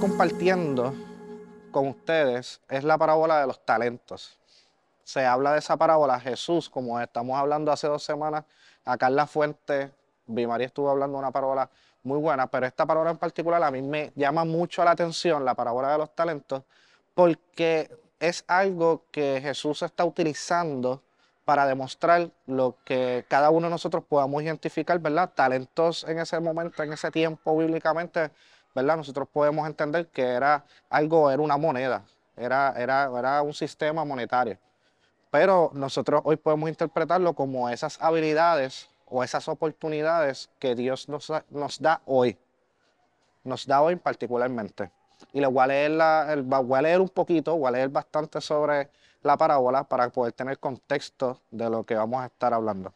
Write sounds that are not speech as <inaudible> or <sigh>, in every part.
compartiendo con ustedes es la parábola de los talentos. Se habla de esa parábola, Jesús, como estamos hablando hace dos semanas, acá en la fuente, María estuvo hablando una parábola muy buena, pero esta parábola en particular a mí me llama mucho la atención, la parábola de los talentos, porque es algo que Jesús está utilizando para demostrar lo que cada uno de nosotros podamos identificar, ¿verdad? Talentos en ese momento, en ese tiempo bíblicamente, ¿verdad? Nosotros podemos entender que era algo, era una moneda, era, era, era un sistema monetario. Pero nosotros hoy podemos interpretarlo como esas habilidades o esas oportunidades que Dios nos, da hoy. Nos da hoy particularmente. Y le voy a leer, la, a leer un poquito, voy a leer bastante sobre la parábola para poder tener contexto de lo que vamos a estar hablando.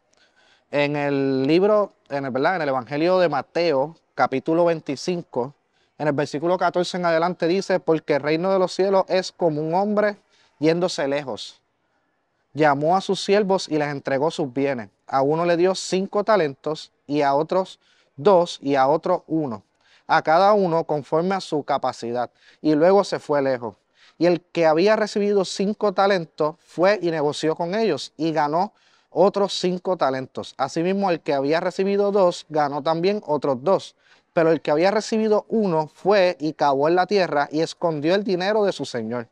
En el libro, en el, ¿verdad? en el Evangelio de Mateo, capítulo 25, en el versículo 14 en adelante dice, porque el reino de los cielos es como un hombre yéndose lejos. Llamó a sus siervos y les entregó sus bienes. A uno le dio cinco talentos y a otros dos y a otro uno. A cada uno conforme a su capacidad. Y luego se fue lejos. Y el que había recibido cinco talentos fue y negoció con ellos y ganó otros cinco talentos. Asimismo, el que había recibido dos ganó también otros dos. Pero el que había recibido uno fue y cavó en la tierra y escondió el dinero de su señor.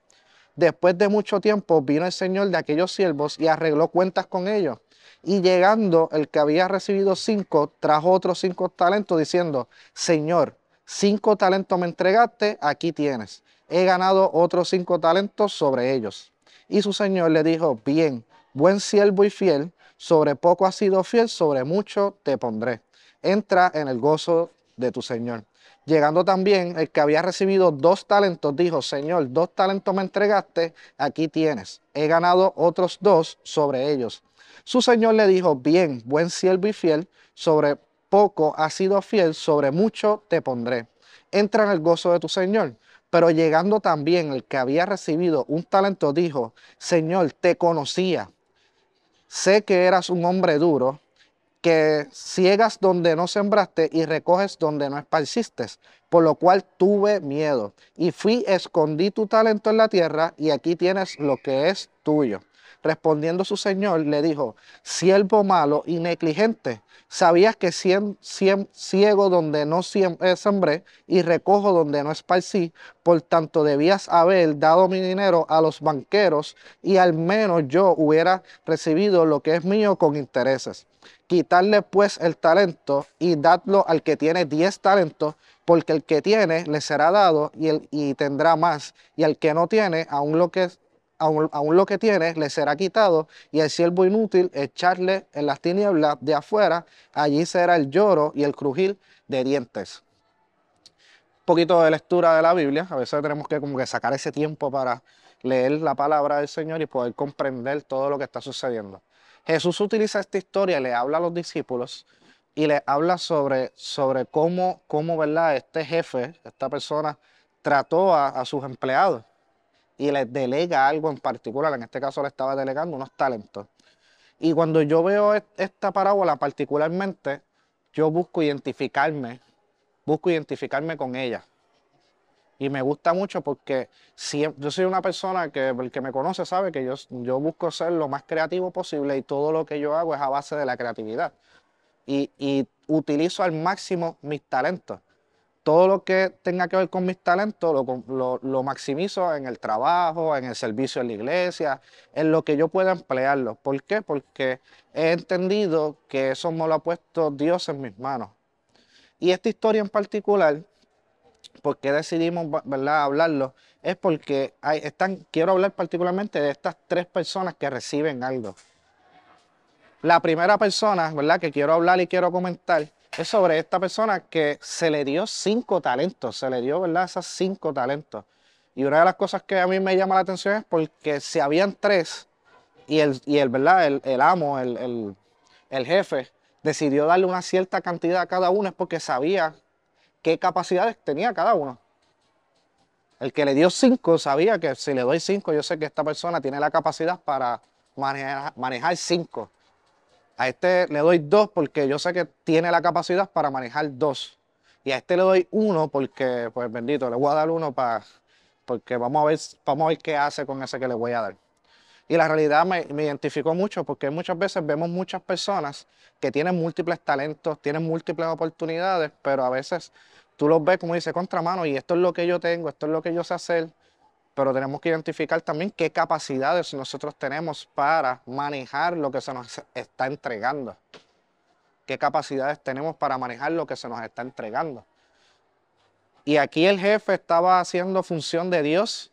Después de mucho tiempo vino el señor de aquellos siervos y arregló cuentas con ellos. Y llegando el que había recibido cinco, trajo otros cinco talentos diciendo, Señor, cinco talentos me entregaste, aquí tienes. He ganado otros cinco talentos sobre ellos. Y su señor le dijo, bien, buen siervo y fiel, sobre poco has sido fiel, sobre mucho te pondré. Entra en el gozo de tu Señor. Llegando también el que había recibido dos talentos, dijo, Señor, dos talentos me entregaste, aquí tienes. He ganado otros dos sobre ellos. Su Señor le dijo, bien, buen siervo y fiel, sobre poco has sido fiel, sobre mucho te pondré. Entra en el gozo de tu Señor. Pero llegando también el que había recibido un talento, dijo, Señor, te conocía. Sé que eras un hombre duro que ciegas donde no sembraste y recoges donde no esparciste, por lo cual tuve miedo y fui, escondí tu talento en la tierra y aquí tienes lo que es tuyo. Respondiendo su señor, le dijo, siervo malo y negligente, sabías que cien, ciego donde no eh, sembré y recojo donde no esparcí, por tanto debías haber dado mi dinero a los banqueros y al menos yo hubiera recibido lo que es mío con intereses. Quitarle pues el talento y dadlo al que tiene diez talentos, porque el que tiene le será dado y, el, y tendrá más, y al que no tiene, aún lo que, aún, lo que tiene le será quitado, y el siervo inútil echarle en las tinieblas de afuera, allí será el lloro y el crujir de dientes. Un poquito de lectura de la Biblia, a veces tenemos que como que sacar ese tiempo para leer la palabra del Señor y poder comprender todo lo que está sucediendo. Jesús utiliza esta historia, le habla a los discípulos y le habla sobre, sobre cómo, cómo ¿verdad? este jefe, esta persona, trató a, sus empleados y les delega algo en particular. En este caso le estaba delegando unos talentos. Y cuando yo veo esta parábola particularmente, yo busco identificarme, busco identificarme con ella. Y me gusta mucho porque yo soy una persona que el que me conoce sabe que yo, yo busco ser lo más creativo posible y todo lo que yo hago es a base de la creatividad. Y, y utilizo al máximo mis talentos. Todo lo que tenga que ver con mis talentos lo, maximizo en el trabajo, en el servicio en la iglesia, en lo que yo pueda emplearlo. ¿Por qué? Porque he entendido que eso me lo ha puesto Dios en mis manos. Y esta historia en particular por qué decidimos ¿verdad? hablarlo, es porque están, quiero hablar particularmente de estas tres personas que reciben algo. La primera persona ¿verdad? que quiero hablar y quiero comentar es sobre esta persona que se le dio cinco talentos, se le dio ¿verdad? esas cinco talentos. Y una de las cosas que a mí me llama la atención es porque si habían tres y el, y el, ¿verdad? el, amo, el, el, el jefe, decidió darle una cierta cantidad a cada uno es porque sabía qué capacidades tenía cada uno. El que le dio cinco sabía que si le doy cinco, yo sé que esta persona tiene la capacidad para manejar, manejar cinco. A este le doy dos porque yo sé que tiene la capacidad para manejar dos. Y a este le doy uno porque, pues bendito, le voy a dar uno para, porque vamos a, ver, vamos a ver qué hace con ese que le voy a dar. Y la realidad me, me, identificó mucho porque muchas veces vemos muchas personas que tienen múltiples talentos, tienen múltiples oportunidades, pero a veces tú los ves como dice contramano y esto es lo que yo tengo, esto es lo que yo sé hacer, pero tenemos que identificar también qué capacidades nosotros tenemos para manejar lo que se nos está entregando. Qué capacidades tenemos para manejar lo que se nos está entregando. Y aquí el jefe estaba haciendo función de Dios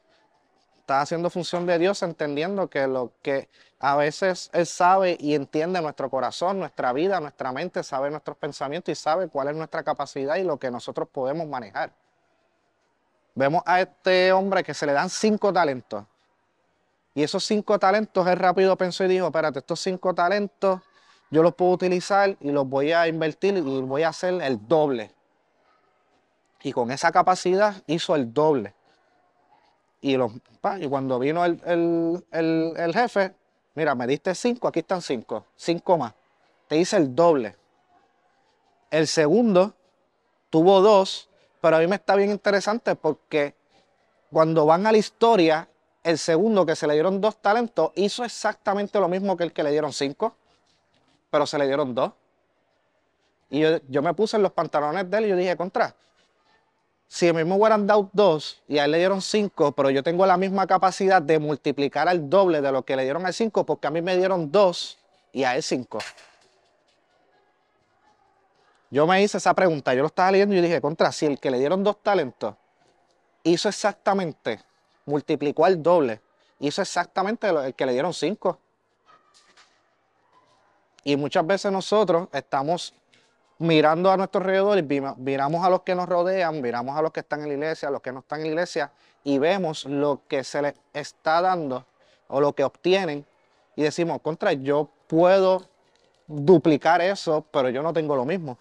está haciendo función de Dios entendiendo que lo que a veces Él sabe y entiende nuestro corazón, nuestra vida, nuestra mente, sabe nuestros pensamientos y sabe cuál es nuestra capacidad y lo que nosotros podemos manejar. Vemos a este hombre que se le dan cinco talentos. Y esos cinco talentos, él rápido pensó y dijo, espérate, estos cinco talentos yo los puedo utilizar y los voy a invertir y voy a hacer el doble. Y con esa capacidad hizo el doble. Y, los, y cuando vino el, jefe, mira, me diste cinco, aquí están cinco, cinco más. Te hice el doble. El segundo tuvo dos, pero a mí me está bien interesante porque cuando van a la historia, el segundo que se le dieron dos talentos hizo exactamente lo mismo que el que le dieron cinco, pero se le dieron dos. Y yo, yo me puse en los pantalones de él y yo dije, contra, si a mí me hubieran dado dos y a él le dieron cinco, pero yo tengo la misma capacidad de multiplicar al doble de lo que le dieron al cinco, porque a mí me dieron dos y a él cinco. Yo me hice esa pregunta, yo lo estaba leyendo y dije, contra, si el que le dieron dos talentos hizo exactamente, multiplicó al doble, hizo exactamente el que le dieron cinco. Y muchas veces nosotros estamos mirando a nuestro alrededor, miramos a los que nos rodean, miramos a los que están en la iglesia, a los que no están en la iglesia, y vemos lo que se les está dando o lo que obtienen, y decimos, contra, yo puedo duplicar eso, pero yo no tengo lo mismo.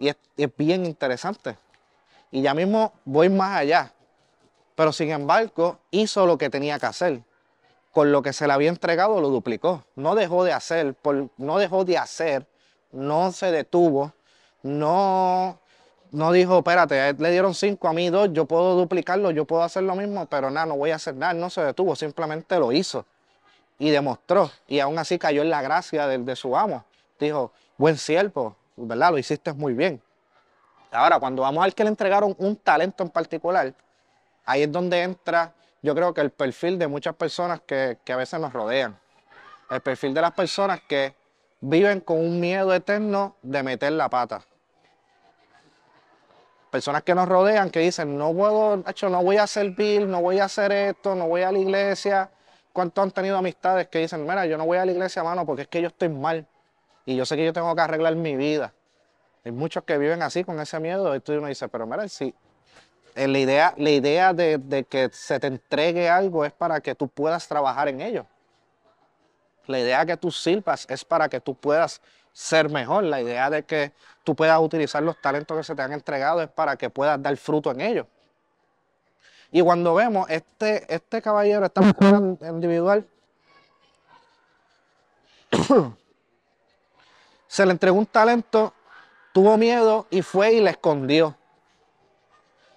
Y es, bien interesante. Y ya mismo voy más allá. Pero sin embargo, hizo lo que tenía que hacer. Con lo que se le había entregado, lo duplicó. No dejó de hacer, no dejó de hacer no se detuvo, no, no dijo, espérate, le dieron cinco, a mí dos, yo puedo duplicarlo, yo puedo hacer lo mismo, pero nada, no voy a hacer nada, no se detuvo, simplemente lo hizo y demostró, y aún así cayó en la gracia de, de su amo. Dijo, buen siervo, ¿verdad? Lo hiciste muy bien. Ahora, cuando vamos al que le entregaron un talento en particular, ahí es donde entra, yo creo que el perfil de muchas personas que, que a veces nos rodean. El perfil de las personas que viven con un miedo eterno de meter la pata. Personas que nos rodean que dicen, no puedo, hecho, no voy a servir, no voy a hacer esto, no voy a la iglesia. ¿Cuántos han tenido amistades que dicen, mira, yo no voy a la iglesia, mano, porque es que yo estoy mal y yo sé que yo tengo que arreglar mi vida? Hay muchos que viven así con ese miedo y tú uno dice, pero mira, si eh, la idea, la idea de, que se te entregue algo es para que tú puedas trabajar en ello. La idea que tú sirvas es para que tú puedas ser mejor. La idea de que tú puedas utilizar los talentos que se te han entregado es para que puedas dar fruto en ellos. Y cuando vemos este, este caballero, esta mujer individual, se le entregó un talento, tuvo miedo y fue y le escondió.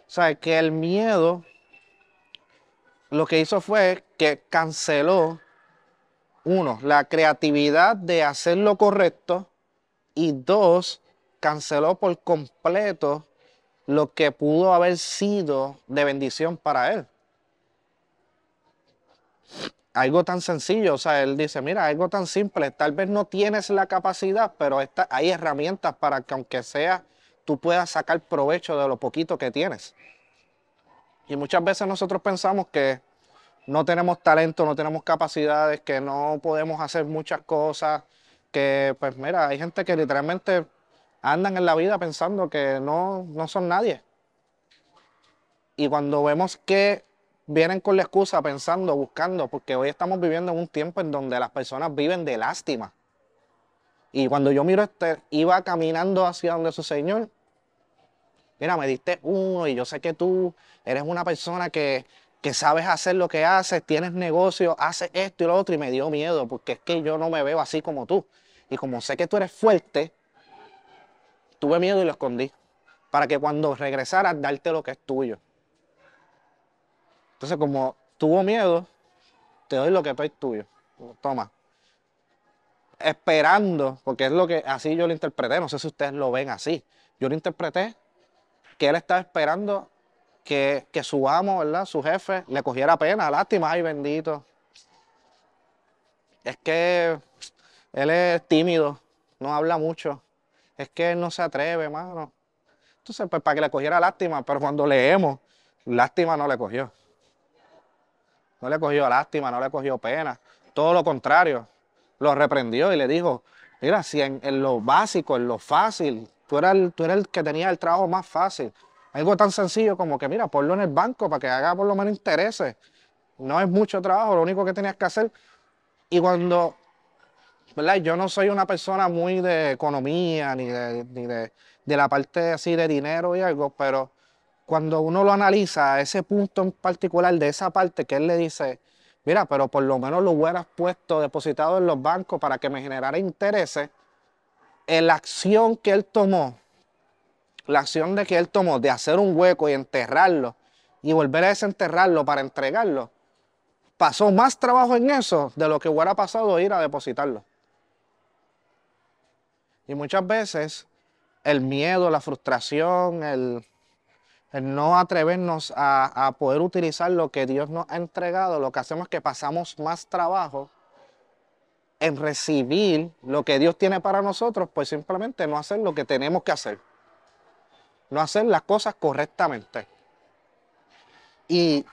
O sea, que el miedo lo que hizo fue que canceló uno, la creatividad de hacer lo correcto y dos, canceló por completo lo que pudo haber sido de bendición para él. Algo tan sencillo, o sea, él dice, mira, algo tan simple, tal vez no tienes la capacidad, pero hay herramientas para que aunque sea, tú puedas sacar provecho de lo poquito que tienes. Y muchas veces nosotros pensamos que no tenemos talento, no tenemos capacidades, que no podemos hacer muchas cosas, que pues mira, hay gente que literalmente andan en la vida pensando que no, no son nadie. Y cuando vemos que vienen con la excusa pensando, buscando, porque hoy estamos viviendo en un tiempo en donde las personas viven de lástima. Y cuando yo miro este, iba caminando hacia donde su Señor, mira, me diste uno y yo sé que tú eres una persona que que sabes hacer lo que haces, tienes negocio, haces esto y lo otro, y me dio miedo, porque es que yo no me veo así como tú. Y como sé que tú eres fuerte, tuve miedo y lo escondí. para que cuando regresaras darte lo que es tuyo. Entonces, como tuvo miedo, te doy lo que es tuyo. Toma. Esperando, porque es lo que así yo lo interpreté, no sé si ustedes lo ven así. Yo lo interpreté que él estaba esperando que, que su amo, ¿verdad? Su jefe le cogiera pena, lástima, ay bendito. Es que él es tímido, no habla mucho. Es que él no se atreve, hermano. Entonces, pues para que le cogiera lástima, pero cuando leemos, lástima no le cogió. No le cogió lástima, no le cogió pena. Todo lo contrario, lo reprendió y le dijo, mira, si en, lo básico, en lo fácil, tú eras, el, tú eras el que tenía el trabajo más fácil. Algo tan sencillo como que, mira, ponlo en el banco para que haga por lo menos intereses. No es mucho trabajo, lo único que tenías que hacer. Y cuando, ¿verdad? Yo no soy una persona muy de economía ni de, ni de, de la parte así de dinero y algo, pero cuando uno lo analiza, ese punto en particular de esa parte que él le dice, mira, pero por lo menos lo hubieras puesto depositado en los bancos para que me generara intereses, la acción que él tomó, la acción de que él tomó de hacer un hueco y enterrarlo y volver a desenterrarlo para entregarlo, pasó más trabajo en eso de lo que hubiera pasado ir a depositarlo. Y muchas veces el miedo, la frustración, el, no atrevernos a, poder utilizar lo que Dios nos ha entregado, lo que hacemos es que pasamos más trabajo en recibir lo que Dios tiene para nosotros, pues simplemente no hacer lo que tenemos que hacer. No hacer las cosas correctamente. Y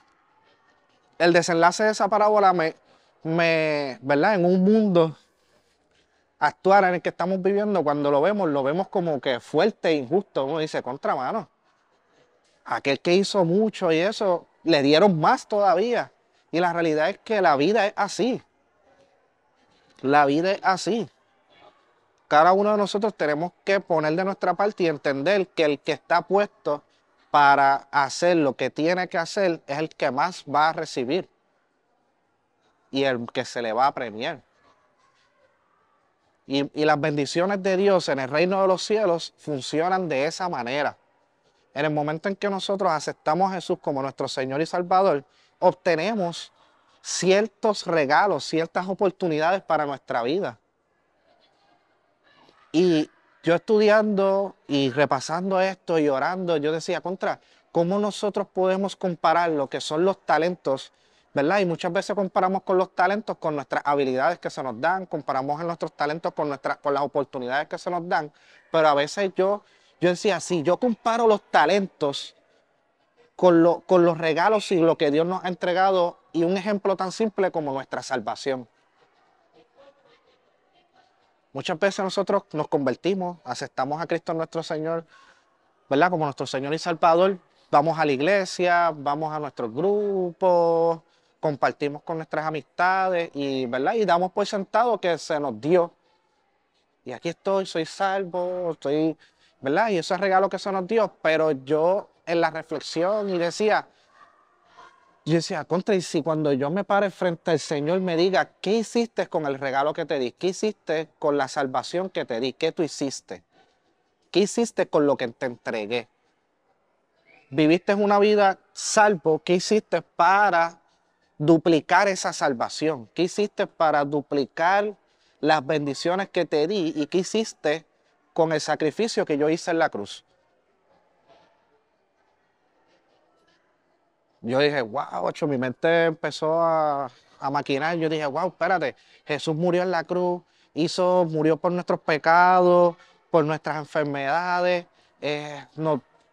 el desenlace de esa parábola me, me ¿verdad? En un mundo actuar en el que estamos viviendo, cuando lo vemos, lo vemos como que fuerte e injusto. Uno dice, contramano. Aquel que hizo mucho y eso, le dieron más todavía. Y la realidad es que la vida es así. La vida es así. Cada uno de nosotros tenemos que poner de nuestra parte y entender que el que está puesto para hacer lo que tiene que hacer es el que más va a recibir y el que se le va a premiar. Y, las bendiciones de Dios en el reino de los cielos funcionan de esa manera. En el momento en que nosotros aceptamos a Jesús como nuestro Señor y Salvador, obtenemos ciertos regalos, ciertas oportunidades para nuestra vida. Y yo estudiando y repasando esto y orando, yo decía, contra, ¿cómo nosotros podemos comparar lo que son los talentos ¿verdad? Y muchas veces comparamos con los talentos, con nuestras habilidades que se nos dan, comparamos en nuestros talentos con, nuestras, con las oportunidades que se nos dan, pero a veces yo, yo decía, si yo comparo los talentos con, lo, con los regalos y lo que Dios nos ha entregado, y un ejemplo tan simple como nuestra salvación. Muchas veces nosotros nos convertimos, aceptamos a Cristo nuestro Señor, ¿verdad? Como nuestro Señor y Salvador, vamos a la iglesia, vamos a nuestros grupos, compartimos con nuestras amistades y, ¿verdad? Y damos por sentado que se nos dio. Y aquí estoy, soy salvo, estoy, ¿verdad? Y ese regalo que se nos dio, pero yo en la reflexión y decía, yo decía, contra, y si cuando yo me pare frente al Señor me diga, ¿qué hiciste con el regalo que te di? ¿Qué hiciste con la salvación que te di? ¿Qué tú hiciste? ¿Qué hiciste con lo que te entregué? ¿Viviste una vida salvo? ¿Qué hiciste para duplicar esa salvación? ¿Qué hiciste para duplicar las bendiciones que te di y qué hiciste con el sacrificio que yo hice en la cruz? Yo dije, wow, ocho, mi mente empezó a, maquinar. Yo dije, wow, espérate, Jesús murió en la cruz, hizo, murió por nuestros pecados, por nuestras enfermedades. Eh,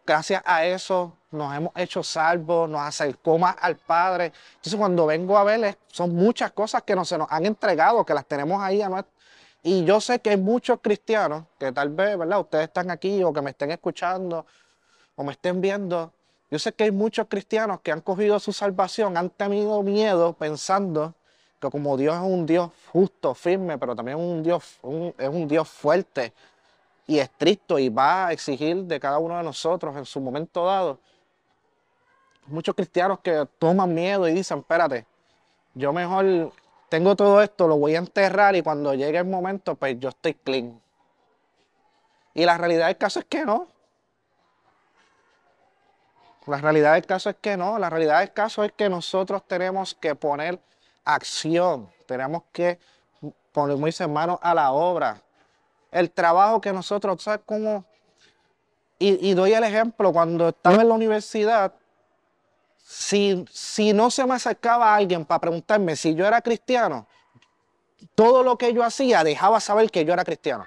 gracias a eso nos hemos hecho salvos, nos acercó más al Padre. Entonces cuando vengo a verles, son muchas cosas que nos, se nos han entregado, que las tenemos ahí a nuestro... Y yo sé que hay muchos cristianos que tal vez, ¿verdad? Ustedes están aquí o que me estén escuchando o me estén viendo. Yo sé que hay muchos cristianos que han cogido su salvación, han tenido miedo pensando que como Dios es un Dios justo, firme, pero también un Dios, es un Dios fuerte y estricto y va a exigir de cada uno de nosotros en su momento dado, muchos cristianos que toman miedo y dicen, espérate, yo mejor tengo todo esto, lo voy a enterrar y cuando llegue el momento, pues yo estoy clean. Y la realidad del caso es que no. La realidad del caso es que no, la realidad del caso es que nosotros tenemos que poner acción, tenemos que poner, manos a la obra. El trabajo que nosotros, ¿sabes cómo? Y, doy el ejemplo, cuando estaba en la universidad, si, si no se me acercaba alguien para preguntarme si yo era cristiano, todo lo que yo hacía dejaba saber que yo era cristiano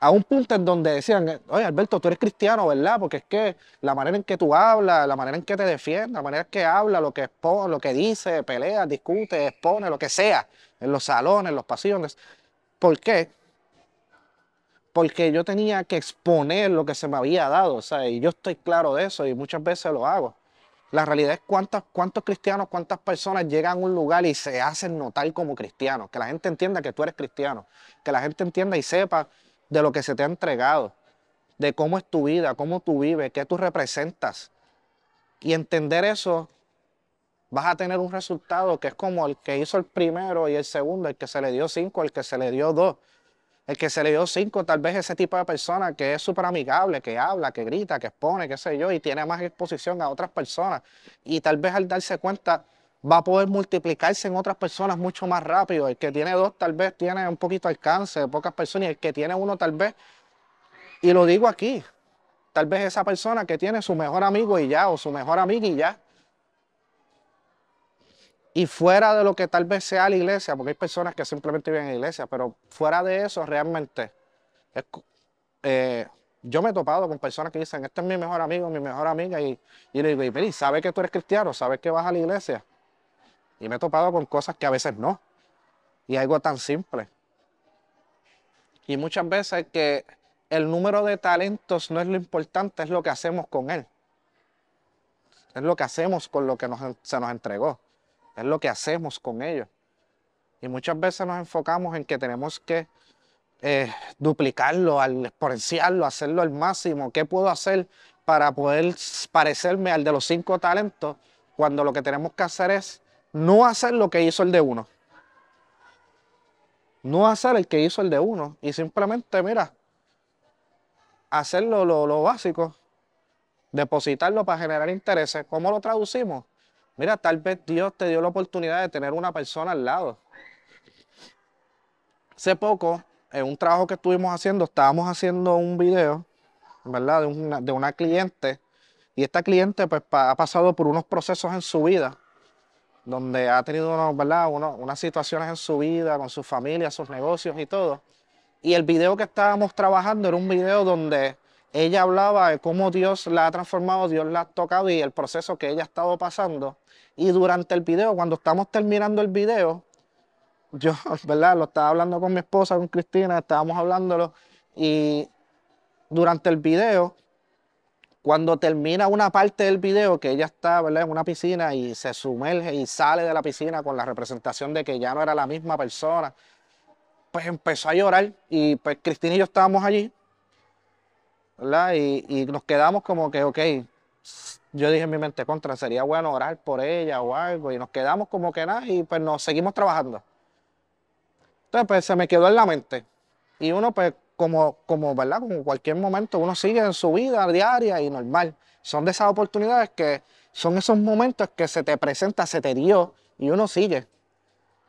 a un punto en donde decían, oye Alberto, tú eres cristiano, ¿verdad? Porque es que la manera en que tú hablas, la manera en que te defiendes, la manera en que hablas, lo que expone, lo que dice, pelea, discute, expone, lo que sea, en los salones, en los pasillos. ¿Por qué? Porque yo tenía que exponer lo que se me había dado, sea, y yo estoy claro de eso y muchas veces lo hago. La realidad es cuántos, cuántos cristianos, cuántas personas llegan a un lugar y se hacen notar como cristianos, que la gente entienda que tú eres cristiano, que la gente entienda y sepa de lo que se te ha entregado, de cómo es tu vida, cómo tú vives, qué tú representas. Y entender eso, vas a tener un resultado que es como el que hizo el primero y el segundo, el que se le dio cinco, el que se le dio dos. El que se le dio cinco, tal vez ese tipo de persona que es súper amigable, que habla, que grita, que expone, qué sé yo, y tiene más exposición a otras personas. Y tal vez al darse cuenta va a poder multiplicarse en otras personas mucho más rápido. El que tiene dos tal vez tiene un poquito alcance de pocas personas y el que tiene uno tal vez, y lo digo aquí, tal vez esa persona que tiene su mejor amigo y ya, o su mejor amiga y ya. Y fuera de lo que tal vez sea la iglesia, porque hay personas que simplemente viven en la iglesia, pero fuera de eso realmente, eh, yo me he topado con personas que dicen, este es mi mejor amigo, mi mejor amiga, y, y le digo, y ¿sabes que tú eres cristiano? ¿Sabes que vas a la iglesia? Y me he topado con cosas que a veces no. Y algo tan simple. Y muchas veces que el número de talentos no es lo importante, es lo que hacemos con él. Es lo que hacemos con lo que se nos entregó. Es lo que hacemos con ellos. Y muchas veces nos enfocamos en que tenemos que eh, duplicarlo, al exponenciarlo, hacerlo al máximo. ¿Qué puedo hacer para poder parecerme al de los cinco talentos? Cuando lo que tenemos que hacer es no hacer lo que hizo el de uno. No hacer el que hizo el de uno. Y simplemente, mira, hacerlo lo, básico, depositarlo para generar intereses. ¿Cómo lo traducimos? Mira, tal vez Dios te dio la oportunidad de tener una persona al lado. Hace poco, en un trabajo que estuvimos haciendo, estábamos haciendo un video, ¿verdad? De una, de una cliente. Y esta cliente pues, ha pasado por unos procesos en su vida donde ha tenido ¿verdad? unas situaciones en su vida, con su familia, sus negocios y todo. Y el video que estábamos trabajando era un video donde ella hablaba de cómo Dios la ha transformado, Dios la ha tocado y el proceso que ella ha estado pasando. Y durante el video, cuando estamos terminando el video, yo, <laughs> ¿verdad? Lo estaba hablando con mi esposa, con Cristina, estábamos hablándolo y durante el video cuando termina una parte del video que ella está en una piscina y se sumerge y sale de la piscina con la representación de que ya no era la misma persona, pues empezó a llorar y pues Cristina y yo estábamos allí, ¿verdad? Y, nos quedamos como que, ok, yo dije en mi mente contra, sería bueno orar por ella o algo y nos quedamos como que nada y pues nos seguimos trabajando. Entonces pues se me quedó en la mente y uno pues como, como, ¿verdad? Como cualquier momento uno sigue en su vida diaria y normal. Son de esas oportunidades que son esos momentos que se te presenta, se te dio y uno sigue.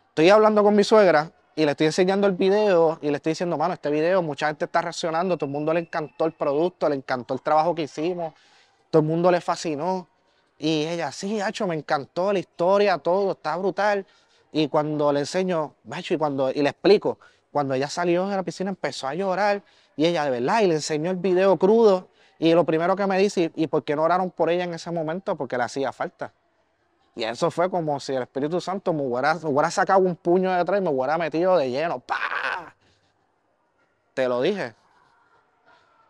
Estoy hablando con mi suegra y le estoy enseñando el video y le estoy diciendo, mano, este video mucha gente está reaccionando, todo el mundo le encantó el producto, le encantó el trabajo que hicimos, todo el mundo le fascinó. Y ella, sí, Hacho, me encantó la historia, todo, está brutal. Y cuando le enseño, Hacho, y cuando y le explico, cuando ella salió de la piscina empezó a llorar y ella de verdad y le enseñó el video crudo y lo primero que me dice, ¿y por qué no oraron por ella en ese momento? Porque le hacía falta. Y eso fue como si el Espíritu Santo me hubiera, sacado un puño de atrás y me hubiera metido de lleno. ¡Pah! Te lo dije.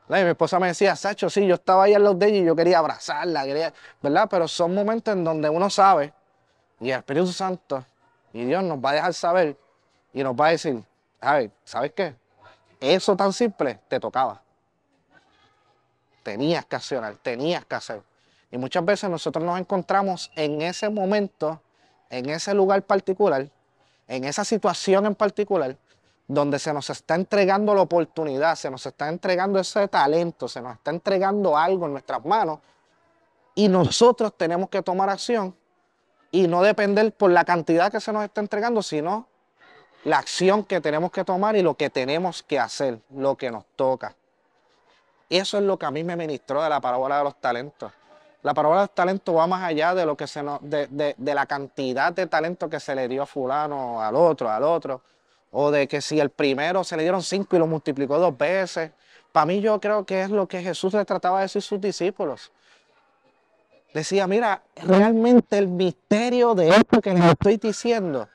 Y mi esposa me decía, Sacho, sí, yo estaba ahí en los de ella y yo quería abrazarla, quería, ¿verdad? Pero son momentos en donde uno sabe, y el Espíritu Santo y Dios nos va a dejar saber y nos va a decir, ¿sabes qué? Eso tan simple te tocaba. Tenías que accionar, tenías que hacer. Y muchas veces nosotros nos encontramos en ese momento, en ese lugar particular, en esa situación en particular, donde se nos está entregando la oportunidad, se nos está entregando ese talento, se nos está entregando algo en nuestras manos, Y nosotros tenemos que tomar acción y no depender por la cantidad que se nos está entregando, sino la acción que tenemos que tomar y lo que tenemos que hacer, lo que nos toca. Eso es lo que a mí me ministró de la parábola de los talentos. La parábola de los talentos va más allá de lo que se de, de, la cantidad de talento que se le dio a fulano, al otro, al otro, o de que si el primero se le dieron cinco y lo multiplicó dos veces. Para mí yo creo que es lo que Jesús le trataba de decir a sus discípulos. Decía, mira, realmente el misterio de esto que les estoy diciendo,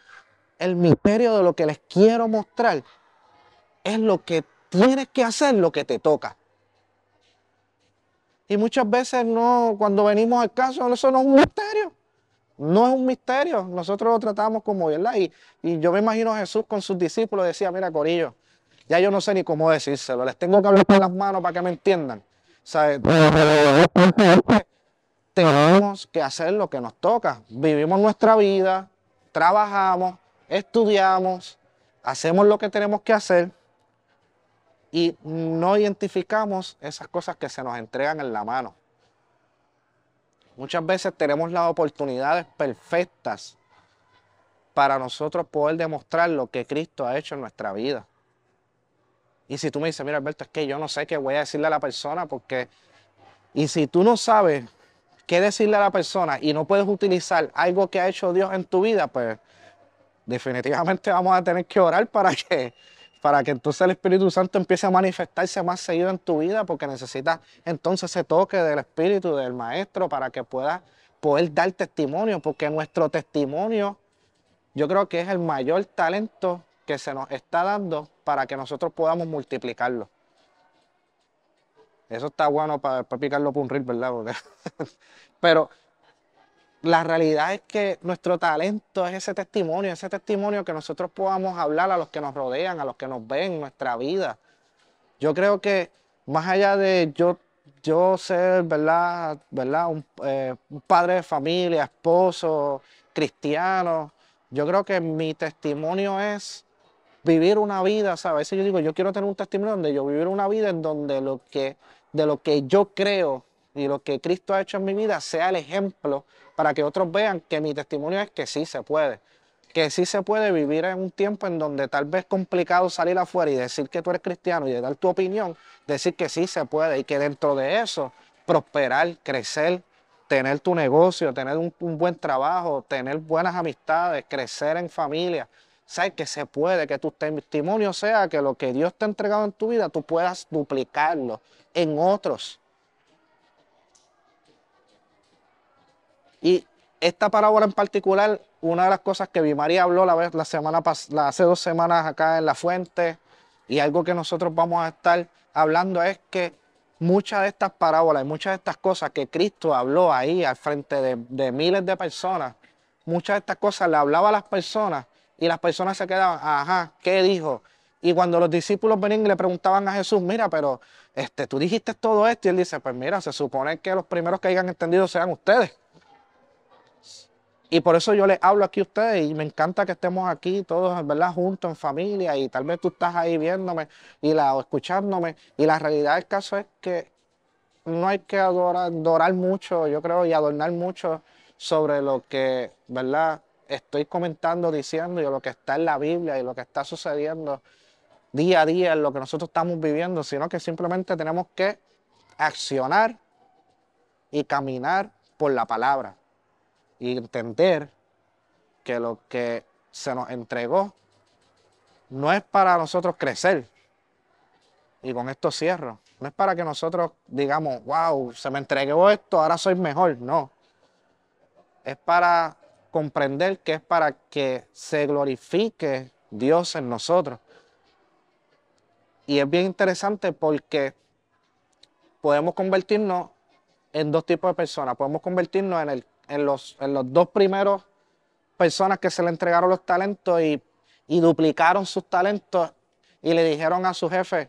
el misterio de lo que les quiero mostrar, es lo que tienes que hacer, lo que te toca. Y muchas veces no, cuando venimos al caso, eso no es un misterio. No es un misterio. Nosotros lo tratamos como, ¿verdad? Y, y yo me imagino a Jesús con sus discípulos decía, mira, Corillo, ya yo no sé ni cómo decírselo. Les tengo que hablar con las manos para que me entiendan. ¿Sabes? tenemos que hacer lo que nos toca. Vivimos nuestra vida, trabajamos, estudiamos, hacemos lo que tenemos que hacer y no identificamos esas cosas que se nos entregan en la mano. Muchas veces tenemos las oportunidades perfectas para nosotros poder demostrar lo que Cristo ha hecho en nuestra vida. Y si tú me dices, mira Alberto, es que yo no sé qué voy a decirle a la persona porque... Y si tú no sabes qué decirle a la persona y no puedes utilizar algo que ha hecho Dios en tu vida, pues definitivamente vamos a tener que orar para que, para que entonces el Espíritu Santo empiece a manifestarse más seguido en tu vida, porque necesitas entonces ese toque del Espíritu, del Maestro, para que puedas poder dar testimonio, porque nuestro testimonio yo creo que es el mayor talento que se nos está dando para que nosotros podamos multiplicarlo. Eso está bueno para, picarlo por un reel, ¿verdad? <laughs> Pero la realidad es que nuestro talento es ese testimonio, ese testimonio que nosotros podamos hablar a los que nos rodean, a los que nos ven en nuestra vida. Yo creo que más allá de yo, yo ser, ¿verdad? ¿verdad? Un, eh, un padre de familia, esposo, cristiano, yo creo que mi testimonio es vivir una vida, ¿sabes? A yo digo, yo quiero tener un testimonio donde yo vivir una vida en donde lo que de lo que yo creo y lo que Cristo ha hecho en mi vida sea el ejemplo para que otros vean que mi testimonio es que sí se puede. Que sí se puede vivir en un tiempo en donde tal vez es complicado salir afuera y decir que tú eres cristiano y de dar tu opinión, decir que sí se puede y que dentro de eso prosperar, crecer, tener tu negocio, tener un, un buen trabajo, tener buenas amistades, crecer en familia. Sabes que se puede, que tu testimonio sea que lo que Dios te ha entregado en tu vida, tú puedas duplicarlo en otros. Y esta parábola en particular, una de las cosas que vi María habló la, vez, la semana la, hace dos semanas acá en La Fuente, y algo que nosotros vamos a estar hablando es que muchas de estas parábolas y muchas de estas cosas que Cristo habló ahí al frente de, de miles de personas, muchas de estas cosas le hablaba a las personas y las personas se quedaban, ajá, ¿qué dijo? Y cuando los discípulos venían y le preguntaban a Jesús, mira, pero este, tú dijiste todo esto, y él dice, pues mira, se supone que los primeros que hayan entendido sean ustedes. Y por eso yo les hablo aquí a ustedes y me encanta que estemos aquí todos, ¿verdad? Juntos en familia y tal vez tú estás ahí viéndome y la, o escuchándome. Y la realidad del caso es que no hay que adorar, mucho, yo creo, y adornar mucho sobre lo que, ¿verdad? Estoy comentando, diciendo y lo que está en la Biblia y lo que está sucediendo día a día en lo que nosotros estamos viviendo, sino que simplemente tenemos que accionar y caminar por la palabra y entender que lo que se nos entregó no es para nosotros crecer. Y con esto cierro. No es para que nosotros digamos, wow, se me entregó esto, ahora soy mejor. No. Es para comprender que es para que se glorifique Dios en nosotros. Y es bien interesante porque podemos convertirnos en dos tipos de personas. Podemos convertirnos en, el, en, los, en los dos primeros personas que se le entregaron los talentos y, y duplicaron sus talentos y le dijeron a su jefe,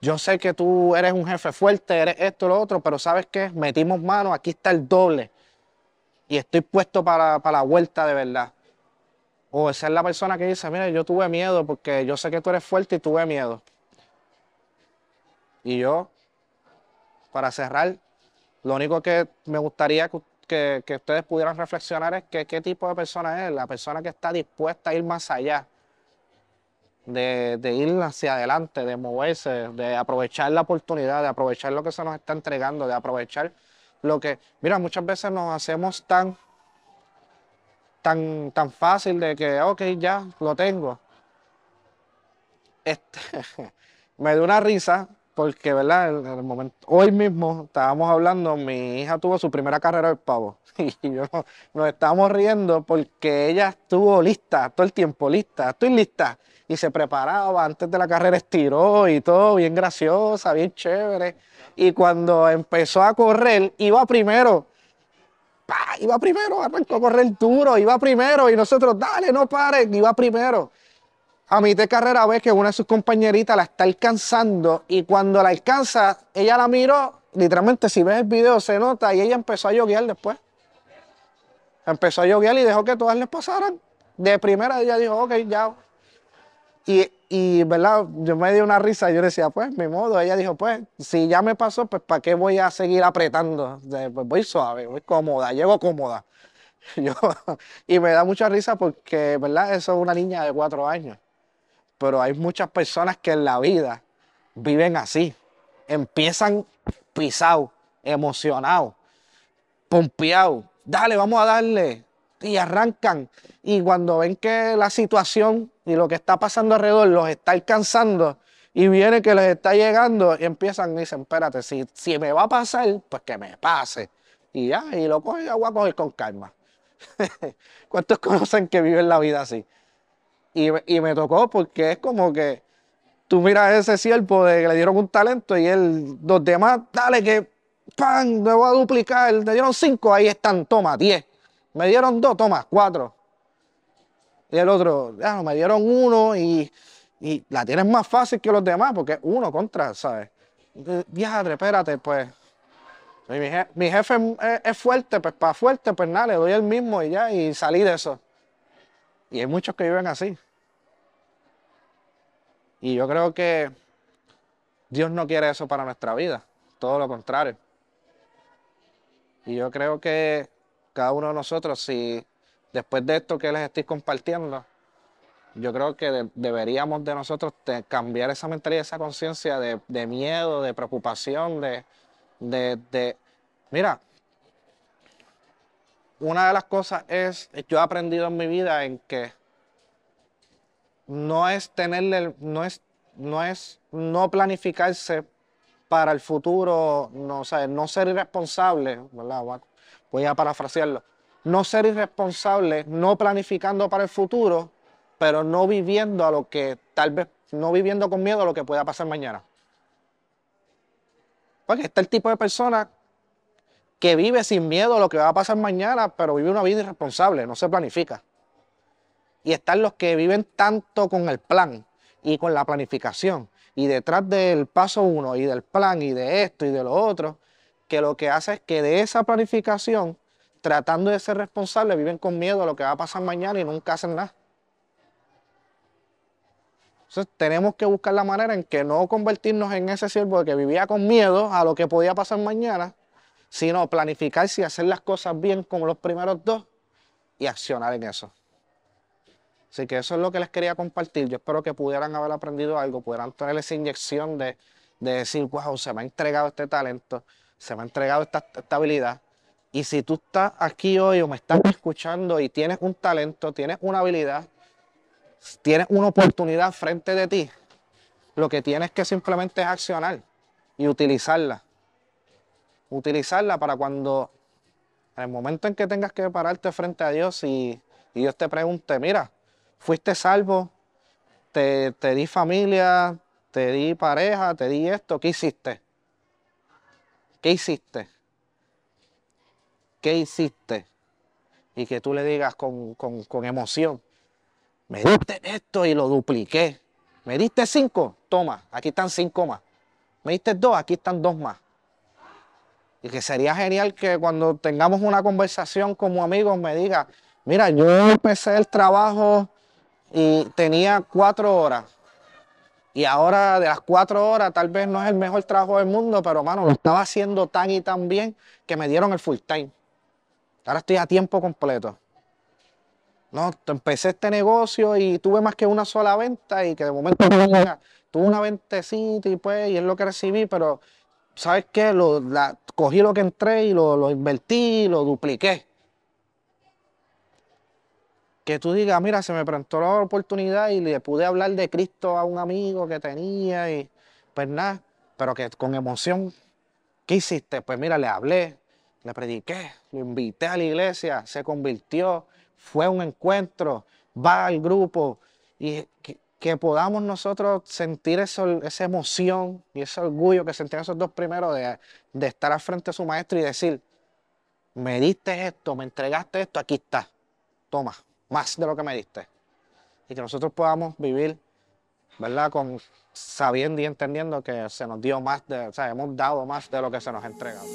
yo sé que tú eres un jefe fuerte, eres esto, lo otro, pero ¿sabes qué? Metimos mano, aquí está el doble. Y estoy puesto para, para la vuelta de verdad. O esa es la persona que dice, mira, yo tuve miedo porque yo sé que tú eres fuerte y tuve miedo. Y yo, para cerrar, Lo único que me gustaría que, que, ustedes pudieran reflexionar es que, qué tipo de persona es, la persona que está dispuesta a ir más allá, de, ir hacia adelante, de moverse, de aprovechar la oportunidad, de aprovechar lo que se nos está entregando, de aprovechar lo que, mira, muchas veces nos hacemos tan, tan, tan fácil de que, ok, ya lo tengo. Este, <laughs> me dio una risa porque, ¿verdad? En el momento, hoy mismo estábamos hablando, mi hija tuvo su primera carrera de pavo <laughs> y yo nos estábamos riendo porque ella estuvo lista, todo el tiempo lista, estoy lista y se preparaba antes de la carrera, estiró y todo, bien graciosa, bien chévere. Y cuando empezó a correr, iba primero. Iba primero, arrancó a correr duro, iba primero y nosotros, dale, no pare, iba primero a mitad de carrera ves que una de sus compañeritas la está alcanzando y cuando la alcanza, ella la miró, literalmente si ves el video se nota y ella empezó a yoguear después. Empezó a yoguear y dejó que todas les pasaran. De primera ella dijo, ok, ya. Y, y, ¿verdad? Yo me di una risa yo decía, pues, mi modo. Ella dijo, pues, si ya me pasó, pues, ¿para qué voy a seguir apretando? Pues voy suave, voy cómoda, llego cómoda. <laughs> Y me da mucha risa porque, ¿verdad? Eso es una niña de cuatro años. Pero hay muchas personas que en la vida viven así. Empiezan pisados, emocionados, pompeados. Dale, vamos a darle. Y arrancan. Y cuando ven que la situación y lo que está pasando alrededor los está alcanzando y viene que les está llegando, y empiezan y dicen, espérate, si, si me va a pasar, pues que me pase. Y ya, y lo coge, voy a coger con calma. <laughs> ¿Cuántos conocen que viven la vida así? Y, me tocó porque es como que tú miras a ese siervo de que le dieron un talento y él, los demás, dale que, pan, me voy a duplicar, le dieron cinco, ahí están, toma, diez. Me dieron dos, toma, cuatro. Y el otro, ya, me dieron uno y, la tienes más fácil que los demás porque uno contra, ¿sabes? Ya, espérate, pues. Mi, jefe, es, fuerte, pues para fuerte, pues nada, le doy el mismo y ya, y salí de eso. Y hay muchos que viven así. Y yo creo que Dios no quiere eso para nuestra vida, todo lo contrario. Y yo creo que cada uno de nosotros, si después de esto que les estoy compartiendo, yo creo que deberíamos de nosotros cambiar esa mentalidad, esa conciencia de, miedo, de preocupación, de, de, Mira, una de las cosas es, yo he aprendido en mi vida en que no es tenerle, no es, no es no planificarse para el futuro, no, no ser irresponsable, Voy a parafrasearlo. No ser irresponsable, no planificando para el futuro, pero no viviendo a lo que tal vez, no viviendo con miedo a lo que pueda pasar mañana. Porque está el tipo de persona que vive sin miedo a lo que va a pasar mañana, pero vive una vida irresponsable, no se planifica y están los que viven tanto con el plan y con la planificación y detrás del paso uno y del plan y de esto y de lo otro, que lo que hace es que de esa planificación, tratando de ser responsable, viven con miedo a lo que va a pasar mañana y nunca hacen nada. Entonces tenemos que buscar la manera en que no convertirnos en ese siervo que vivía con miedo a lo que podía pasar mañana, sino planificarse y hacer las cosas bien como los primeros dos y accionar en eso. Así que eso es lo que les quería compartir. Yo espero que pudieran haber aprendido algo, pudieran tener esa inyección de, decir, wow, se me ha entregado este talento, se me ha entregado esta, esta habilidad. Y si tú estás aquí hoy o me estás escuchando y tienes un talento, tienes una habilidad, tienes una oportunidad frente de ti, lo que tienes que simplemente es accionar y utilizarla. Utilizarla para cuando, en el momento en que tengas que pararte frente a Dios y, y Dios te pregunte, mira, fuiste salvo, te, di familia, te di pareja, te di esto, ¿qué hiciste? ¿Qué hiciste? ¿Qué hiciste? Y que tú le digas con, con emoción, me diste esto y lo dupliqué. Me diste cinco, toma, aquí están cinco más. Me diste dos, aquí están dos más. Y que sería genial que cuando tengamos una conversación como amigos me diga, mira, yo empecé el trabajo y tenía cuatro horas Y ahora de las cuatro horas, tal vez no es el mejor trabajo del mundo, pero mano, lo estaba haciendo tan y tan bien que me dieron el full time. Ahora estoy a tiempo completo. No, empecé este negocio y tuve más que una sola venta y que de momento tuve una ventecita y pues, y es lo que recibí, pero ¿sabes qué? Cogí lo que entré y lo, lo invertí, lo dupliqué. Que tú digas, mira, se me presentó la oportunidad y le pude hablar de Cristo a un amigo que tenía y pues nada, pero que con emoción, ¿qué hiciste? Pues mira, le hablé, le prediqué, lo invité a la iglesia, se convirtió, fue un encuentro, va al grupo y que, podamos nosotros sentir esa emoción y ese orgullo que sentían esos dos primeros de, de estar al frente de su maestro y decir, me diste esto, me entregaste esto, aquí está, toma, más de lo que me diste. Y que nosotros podamos vivir, ¿verdad? Con sabiendo y entendiendo que se nos dio más, de, o sea, hemos dado más de lo que se nos ha entregado.